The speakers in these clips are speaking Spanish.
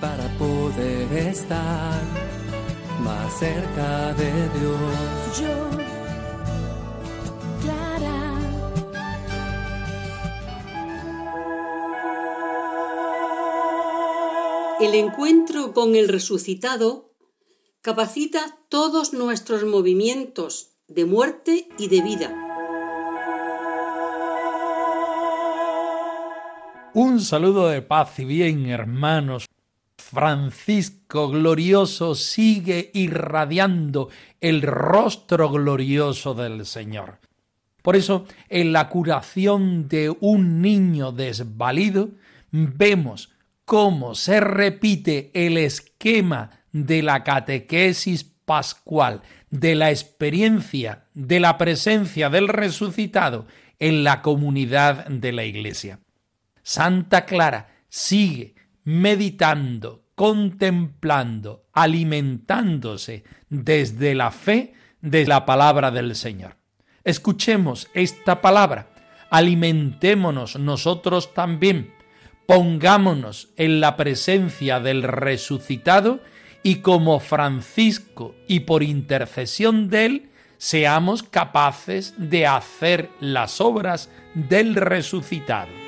Para poder estar más cerca de Dios. Yo, Clara. El encuentro con el resucitado capacita todos nuestros movimientos de muerte y de vida. Un saludo de paz y bien, hermanos. Francisco glorioso sigue irradiando el rostro glorioso del Señor. Por eso, en la curación de un niño desvalido, vemos cómo se repite el esquema de la catequesis pascual, de la experiencia de la presencia del resucitado en la comunidad de la Iglesia. Santa Clara sigue meditando, contemplando, alimentándose desde la fe de la palabra del Señor. Escuchemos esta palabra, alimentémonos nosotros también, pongámonos en la presencia del resucitado y como Francisco y por intercesión de él, seamos capaces de hacer las obras del resucitado.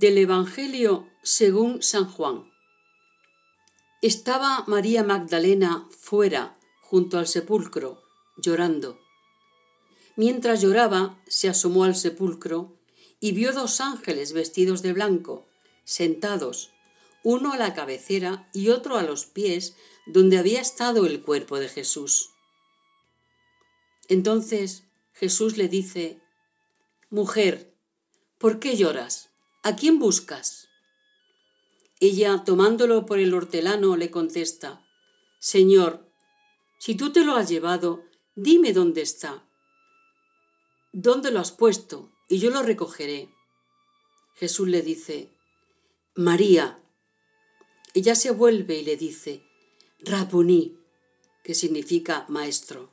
Del Evangelio según San Juan. Estaba María Magdalena fuera, junto al sepulcro, llorando. Mientras lloraba, se asomó al sepulcro y vio dos ángeles vestidos de blanco, sentados, uno a la cabecera y otro a los pies, donde había estado el cuerpo de Jesús. Entonces Jesús le dice, Mujer, ¿por qué lloras? ¿A quién buscas? Ella, tomándolo por el hortelano, le contesta, Señor, si tú te lo has llevado, dime dónde está. ¿Dónde lo has puesto? Y yo lo recogeré. Jesús le dice, María. Ella se vuelve y le dice, Rabuní, que significa maestro.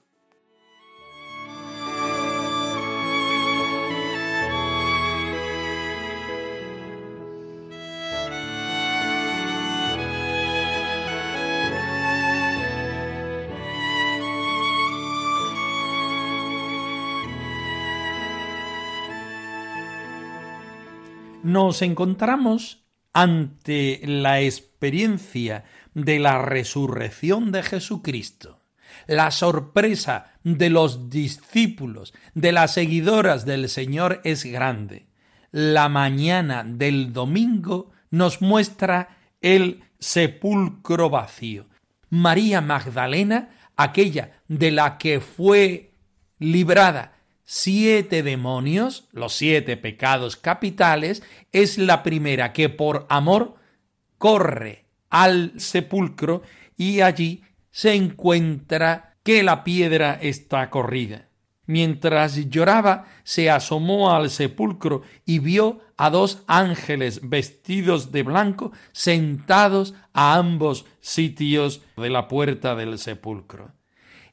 Nos encontramos ante la experiencia de la resurrección de Jesucristo, la sorpresa de los discípulos, de las seguidoras del Señor es grande. La mañana del domingo nos muestra el sepulcro vacío. María Magdalena, aquella de la que fue librada siete demonios, los siete pecados capitales, es la primera que por amor corre al sepulcro y allí se encuentra que la piedra está corrida. Mientras lloraba, se asomó al sepulcro y vio a dos ángeles vestidos de blanco sentados a ambos sitios de la puerta del sepulcro.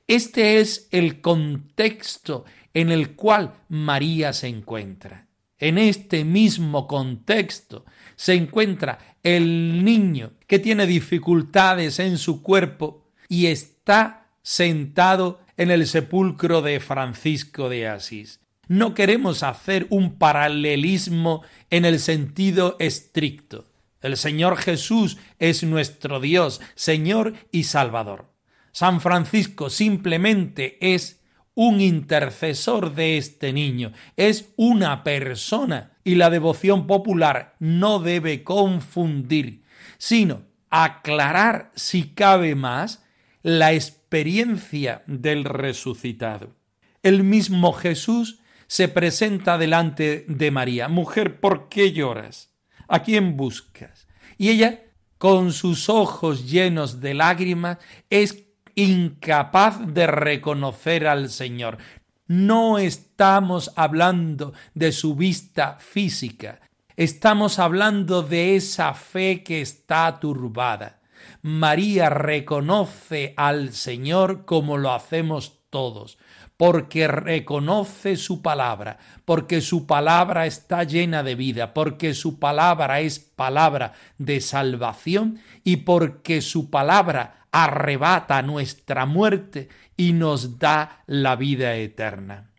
Este es el contexto en el cual María se encuentra. En este mismo contexto se encuentra el niño que tiene dificultades en su cuerpo y está sentado en el sepulcro de Francisco de Asís. No queremos hacer un paralelismo en el sentido estricto. El Señor Jesús es nuestro Dios, Señor y Salvador. San Francisco simplemente es un intercesor de este niño, es una persona y la devoción popular no debe confundir, sino aclarar, si cabe más, la experiencia del resucitado. El mismo Jesús se presenta delante de María. Mujer, ¿por qué lloras? ¿A quién buscas? Y ella, con sus ojos llenos de lágrimas, es incapaz de reconocer al Señor. No estamos hablando de su vista física, estamos hablando de esa fe que está turbada. María reconoce al Señor como lo hacemos todos, porque reconoce su palabra, porque su palabra está llena de vida, porque su palabra es palabra de salvación y porque su palabra arrebata nuestra muerte y nos da la vida eterna.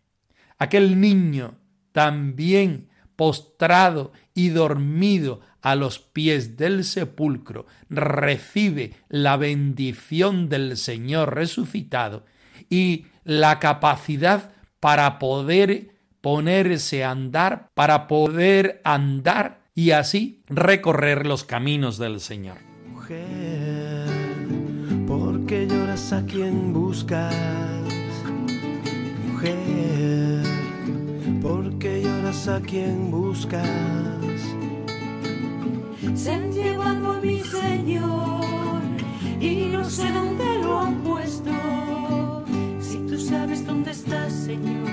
Aquel niño también postrado y dormido a los pies del sepulcro recibe la bendición del Señor resucitado y la capacidad para poder ponerse a andar, para poder andar y así recorrer los caminos del Señor. ¿Por qué lloras a quien buscas? Mujer, ¿por qué lloras a quien buscas? Se han llevado a mi Señor y no sé dónde lo han puesto. Si tú sabes dónde está, Señor,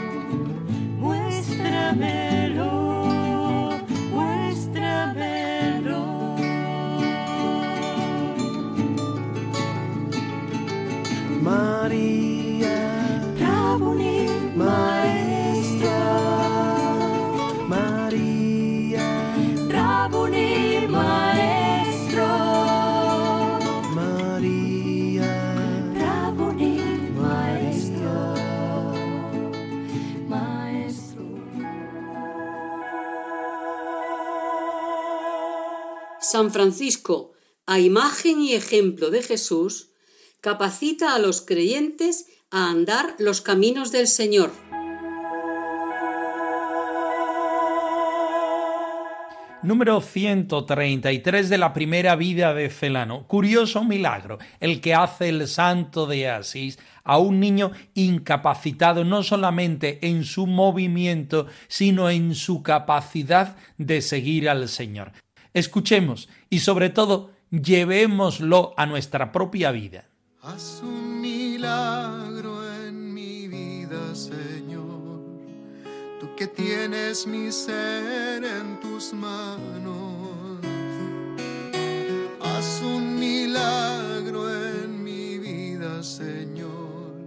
muéstramelo, muéstramelo. María, Rabuni, maestro, María, Rabuni, maestro, María, Rabuni, maestro, maestro. San Francisco, a imagen y ejemplo de Jesús, capacita a los creyentes a andar los caminos del Señor. Número 133 de la primera vida de Celano. Curioso milagro, el que hace el santo de Asís a un niño incapacitado no solamente en su movimiento, sino en su capacidad de seguir al Señor. Escuchemos y sobre todo llevémoslo a nuestra propia vida. Haz un milagro en mi vida, Señor. Tú que tienes mi ser en tus manos. Haz un milagro en mi vida, Señor.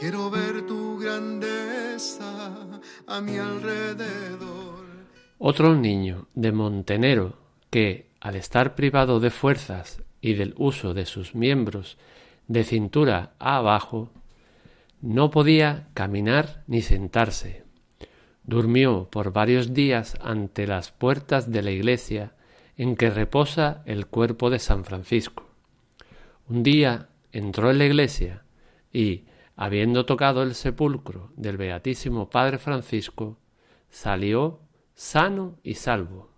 Quiero ver tu grandeza a mi alrededor. Otro niño de Montenero que, al estar privado de fuerzas y del uso de sus miembros de cintura a abajo, no podía caminar ni sentarse. Durmió por varios días ante las puertas de la iglesia en que reposa el cuerpo de San Francisco. Un día entró en la iglesia y, habiendo tocado el sepulcro del Beatísimo Padre Francisco, salió sano y salvo.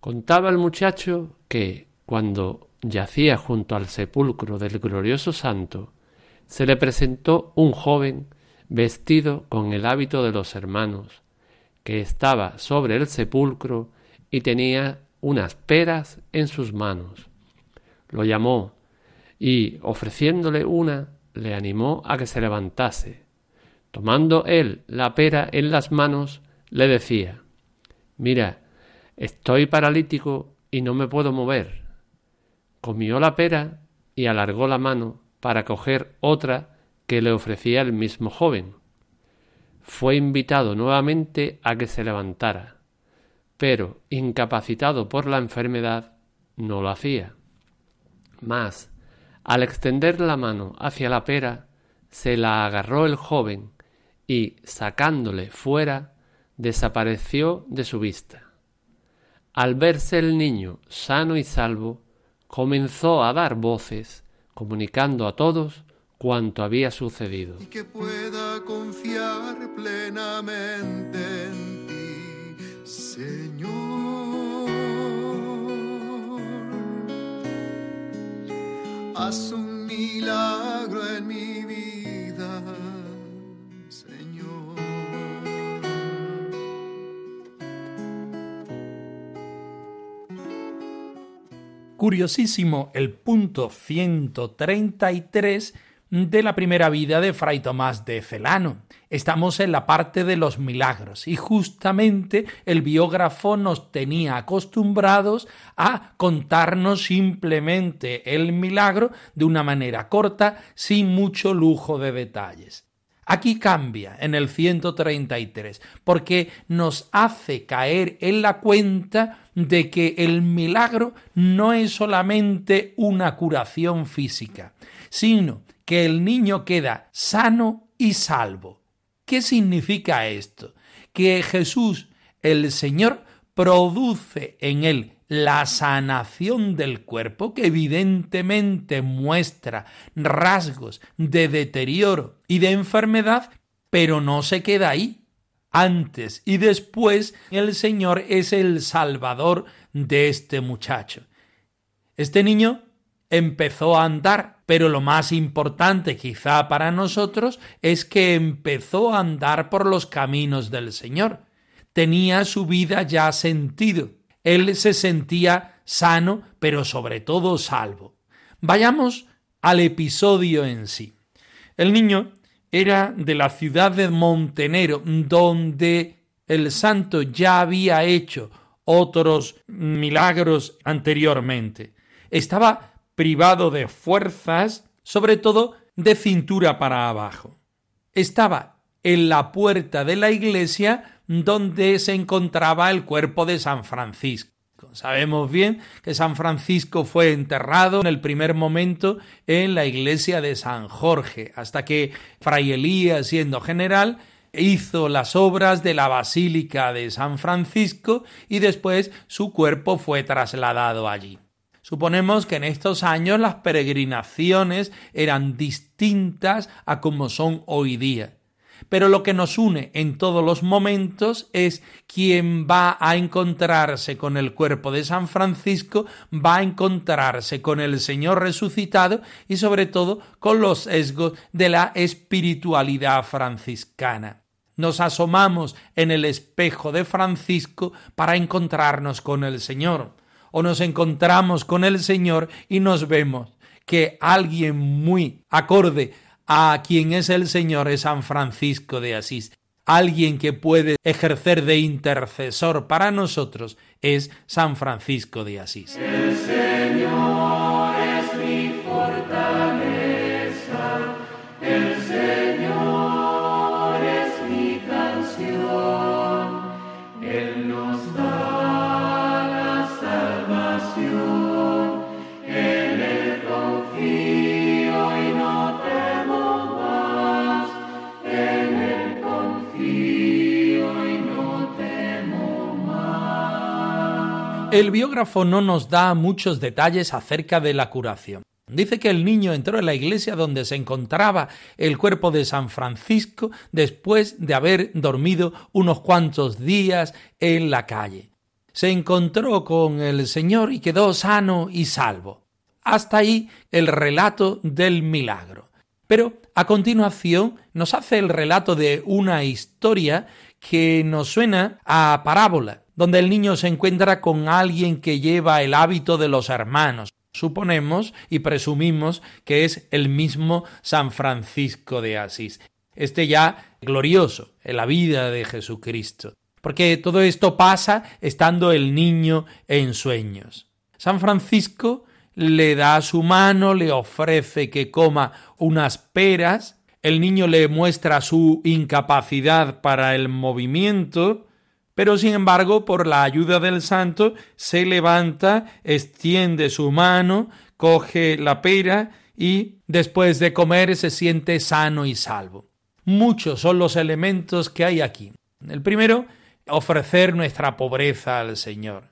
Contaba el muchacho que, cuando yacía junto al sepulcro del glorioso santo, se le presentó un joven vestido con el hábito de los hermanos, que estaba sobre el sepulcro y tenía unas peras en sus manos. Lo llamó y, ofreciéndole una, le animó a que se levantase. Tomando él la pera en las manos, le decía Mira, estoy paralítico y no me puedo mover. Comió la pera y alargó la mano para coger otra que le ofrecía el mismo joven. Fue invitado nuevamente a que se levantara, pero, incapacitado por la enfermedad, no lo hacía. Mas, al extender la mano hacia la pera, se la agarró el joven y, sacándole fuera, desapareció de su vista. Al verse el niño sano y salvo, comenzó a dar voces, comunicando a todos cuanto había sucedido. y que pueda confiar plenamente en ti, Señor. haz un milagro en mi vida, Curiosísimo el punto 133 de la primera vida de Fray Tomás de Celano. Estamos en la parte de los milagros y justamente el biógrafo nos tenía acostumbrados a contarnos simplemente el milagro de una manera corta, sin mucho lujo de detalles. Aquí cambia en el 133, porque nos hace caer en la cuenta de que el milagro no es solamente una curación física, sino que el niño queda sano y salvo. ¿Qué significa esto? Que Jesús, el Señor, produce en él la sanación del cuerpo, que evidentemente muestra rasgos de deterioro y de enfermedad, pero no se queda ahí. Antes y después el Señor es el Salvador de este muchacho. Este niño empezó a andar, pero lo más importante quizá para nosotros es que empezó a andar por los caminos del Señor. Tenía su vida ya sentido. Él se sentía sano, pero sobre todo salvo. Vayamos al episodio en sí. El niño era de la ciudad de Montenero, donde el santo ya había hecho otros milagros anteriormente. Estaba privado de fuerzas, sobre todo de cintura para abajo. Estaba en la puerta de la iglesia donde se encontraba el cuerpo de San Francisco. Sabemos bien que San Francisco fue enterrado en el primer momento en la iglesia de San Jorge, hasta que Fray Elías, siendo general, hizo las obras de la Basílica de San Francisco y después su cuerpo fue trasladado allí. Suponemos que en estos años las peregrinaciones eran distintas a como son hoy día. Pero lo que nos une en todos los momentos es quien va a encontrarse con el cuerpo de San Francisco, va a encontrarse con el Señor resucitado y sobre todo con los sesgos de la espiritualidad franciscana. Nos asomamos en el espejo de Francisco para encontrarnos con el Señor o nos encontramos con el Señor y nos vemos que alguien muy acorde a quien es el Señor es San Francisco de Asís. Alguien que puede ejercer de intercesor para nosotros es San Francisco de Asís. El Señor El biógrafo no nos da muchos detalles acerca de la curación. Dice que el niño entró en la iglesia donde se encontraba el cuerpo de San Francisco después de haber dormido unos cuantos días en la calle. Se encontró con el Señor y quedó sano y salvo. Hasta ahí el relato del milagro. Pero a continuación nos hace el relato de una historia que nos suena a parábola, donde el niño se encuentra con alguien que lleva el hábito de los hermanos. Suponemos y presumimos que es el mismo San Francisco de Asís. Este ya glorioso en la vida de Jesucristo. Porque todo esto pasa estando el niño en sueños. San Francisco le da su mano, le ofrece que coma unas peras, el niño le muestra su incapacidad para el movimiento, pero sin embargo, por la ayuda del santo, se levanta, extiende su mano, coge la pera y después de comer se siente sano y salvo. Muchos son los elementos que hay aquí. El primero, ofrecer nuestra pobreza al Señor.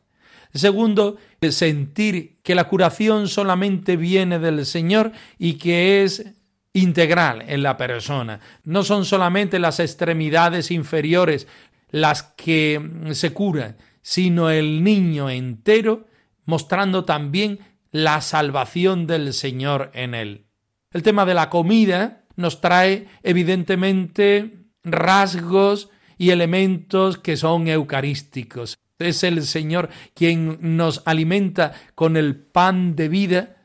Segundo, sentir que la curación solamente viene del Señor y que es integral en la persona. No son solamente las extremidades inferiores las que se curan, sino el niño entero, mostrando también la salvación del Señor en él. El tema de la comida nos trae evidentemente rasgos y elementos que son eucarísticos. Es el Señor quien nos alimenta con el pan de vida,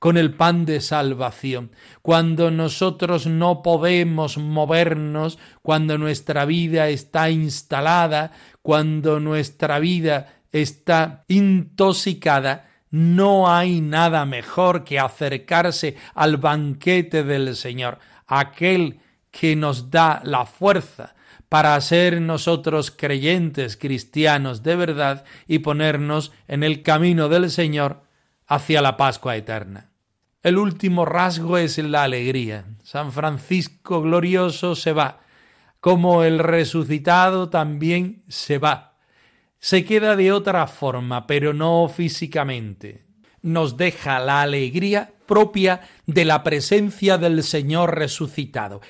con el pan de salvación. Cuando nosotros no podemos movernos, cuando nuestra vida está instalada, cuando nuestra vida está intoxicada, no hay nada mejor que acercarse al banquete del Señor, aquel que nos da la fuerza para ser nosotros creyentes cristianos de verdad y ponernos en el camino del Señor hacia la Pascua eterna. El último rasgo es la alegría. San Francisco glorioso se va, como el resucitado también se va se queda de otra forma, pero no físicamente. Nos deja la alegría propia de la presencia del Señor resucitado.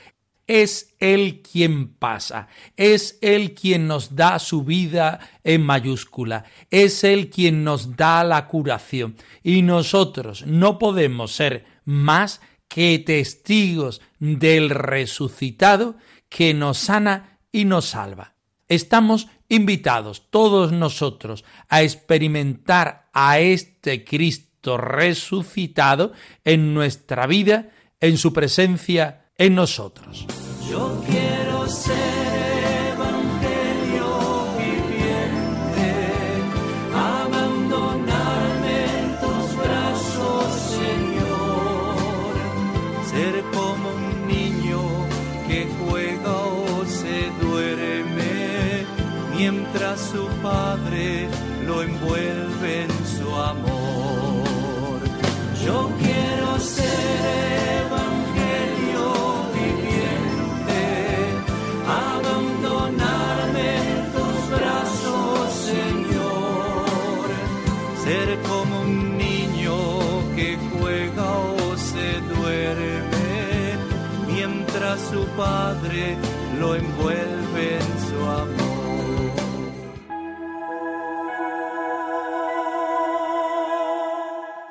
Es Él quien pasa, es Él quien nos da su vida en mayúscula, es Él quien nos da la curación. Y nosotros no podemos ser más que testigos del resucitado que nos sana y nos salva. Estamos invitados todos nosotros a experimentar a este Cristo resucitado en nuestra vida, en su presencia en nosotros. Yo quiero ser padre lo envuelve en su amor.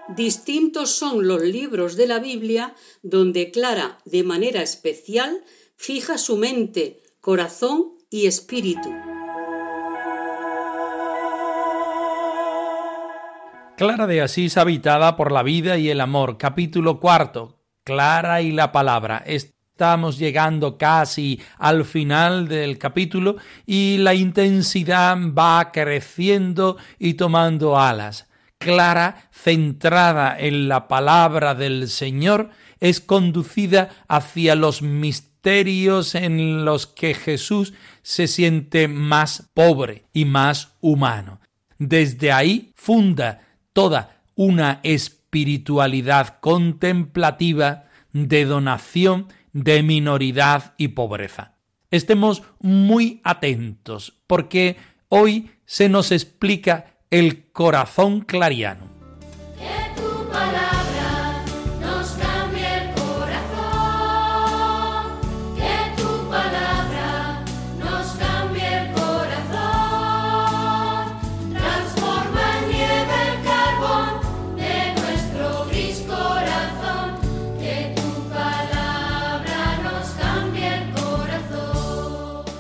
Distintos son los libros de la Biblia donde Clara, de manera especial, fija su mente, corazón y espíritu. Clara de Asís habitada por la vida y el amor. Capítulo cuarto. Clara y la palabra. Estamos llegando casi al final del capítulo y la intensidad va creciendo y tomando alas. Clara, centrada en la palabra del Señor, es conducida hacia los misterios en los que Jesús se siente más pobre y más humano. Desde ahí funda toda una espiritualidad contemplativa de donación, de minoridad y pobreza. Estemos muy atentos porque hoy se nos explica el corazón clariano.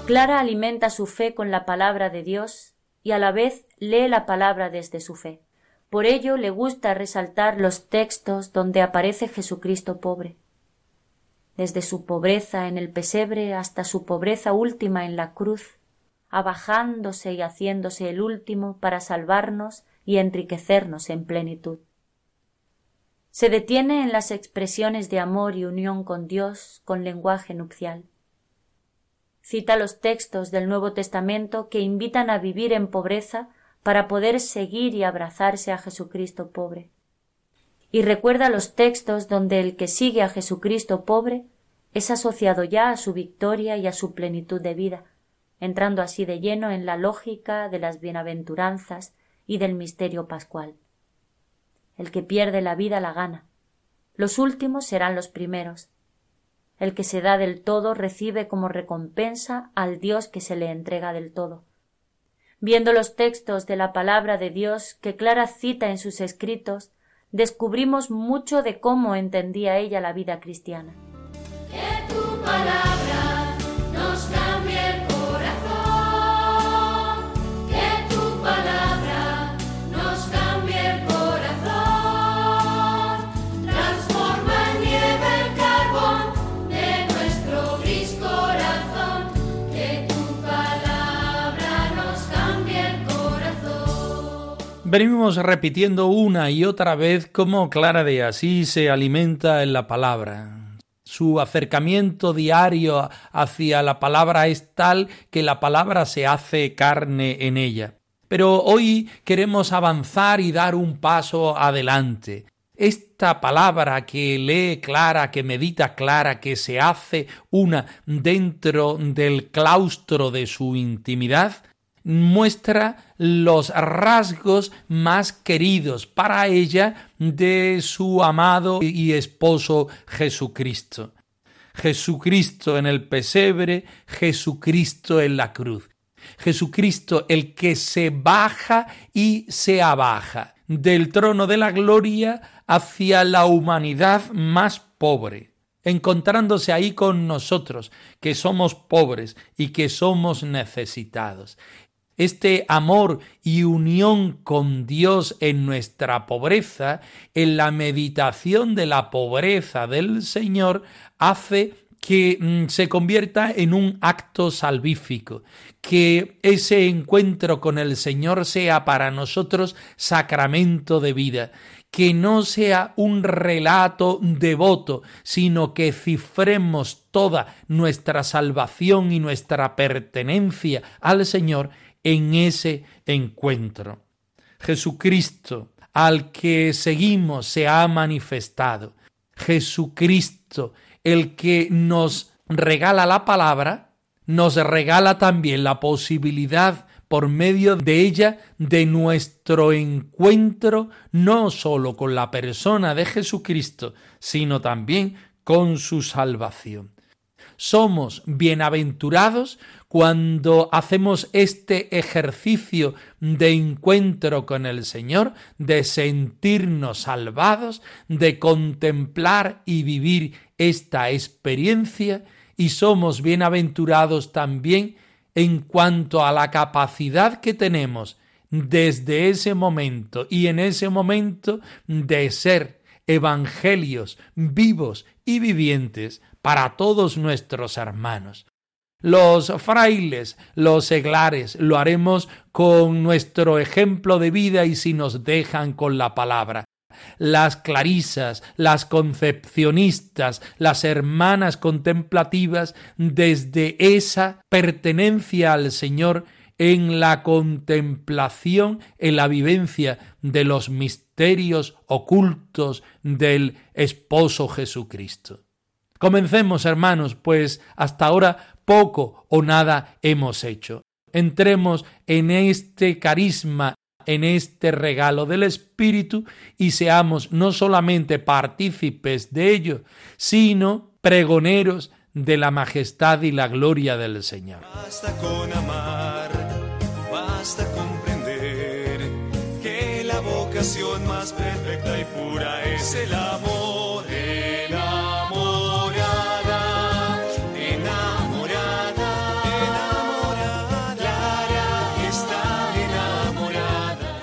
Clara alimenta su fe con la palabra de Dios y a la vez lee la palabra desde su fe. Por ello le gusta resaltar los textos donde aparece Jesucristo pobre. Desde su pobreza en el pesebre hasta su pobreza última en la cruz, abajándose y haciéndose el último para salvarnos y enriquecernos en plenitud. Se detiene en las expresiones de amor y unión con Dios con lenguaje nupcial. Cita los textos del Nuevo Testamento que invitan a vivir en pobreza para poder seguir y abrazarse a Jesucristo pobre. Y recuerda los textos donde el que sigue a Jesucristo pobre es asociado ya a su victoria y a su plenitud de vida, entrando así de lleno en la lógica de las bienaventuranzas y del misterio pascual. El que pierde la vida la gana. Los últimos serán los primeros. El que se da del todo recibe como recompensa al Dios que se le entrega del todo viendo los textos de la palabra de Dios que Clara cita en sus escritos, descubrimos mucho de cómo entendía ella la vida cristiana. Venimos repitiendo una y otra vez cómo Clara de Asís se alimenta en la palabra. Su acercamiento diario hacia la palabra es tal que la palabra se hace carne en ella. Pero hoy queremos avanzar y dar un paso adelante. Esta palabra que lee Clara, que medita Clara, que se hace una dentro del claustro de su intimidad, muestra los rasgos más queridos para ella de su amado y esposo Jesucristo. Jesucristo en el pesebre, Jesucristo en la cruz. Jesucristo el que se baja y se abaja del trono de la gloria hacia la humanidad más pobre, encontrándose ahí con nosotros, que somos pobres y que somos necesitados este amor y unión con Dios en nuestra pobreza, en la meditación de la pobreza del Señor, hace que mm, se convierta en un acto salvífico, que ese encuentro con el Señor sea para nosotros sacramento de vida, que no sea un relato devoto, sino que cifremos toda nuestra salvación y nuestra pertenencia al Señor en ese encuentro. Jesucristo, al que seguimos, se ha manifestado. Jesucristo, el que nos regala la palabra, nos regala también la posibilidad por medio de ella de nuestro encuentro no sólo con la persona de Jesucristo, sino también con su salvación. Somos bienaventurados cuando hacemos este ejercicio de encuentro con el Señor, de sentirnos salvados, de contemplar y vivir esta experiencia, y somos bienaventurados también en cuanto a la capacidad que tenemos desde ese momento y en ese momento de ser evangelios vivos y vivientes para todos nuestros hermanos. Los frailes, los seglares, lo haremos con nuestro ejemplo de vida y si nos dejan con la palabra. Las clarisas, las concepcionistas, las hermanas contemplativas, desde esa pertenencia al Señor en la contemplación, en la vivencia de los misterios ocultos del esposo Jesucristo. Comencemos, hermanos, pues hasta ahora poco o nada hemos hecho. Entremos en este carisma, en este regalo del Espíritu y seamos no solamente partícipes de ello, sino pregoneros de la majestad y la gloria del Señor. Basta con amar, basta comprender que la vocación más perfecta y pura es el amor.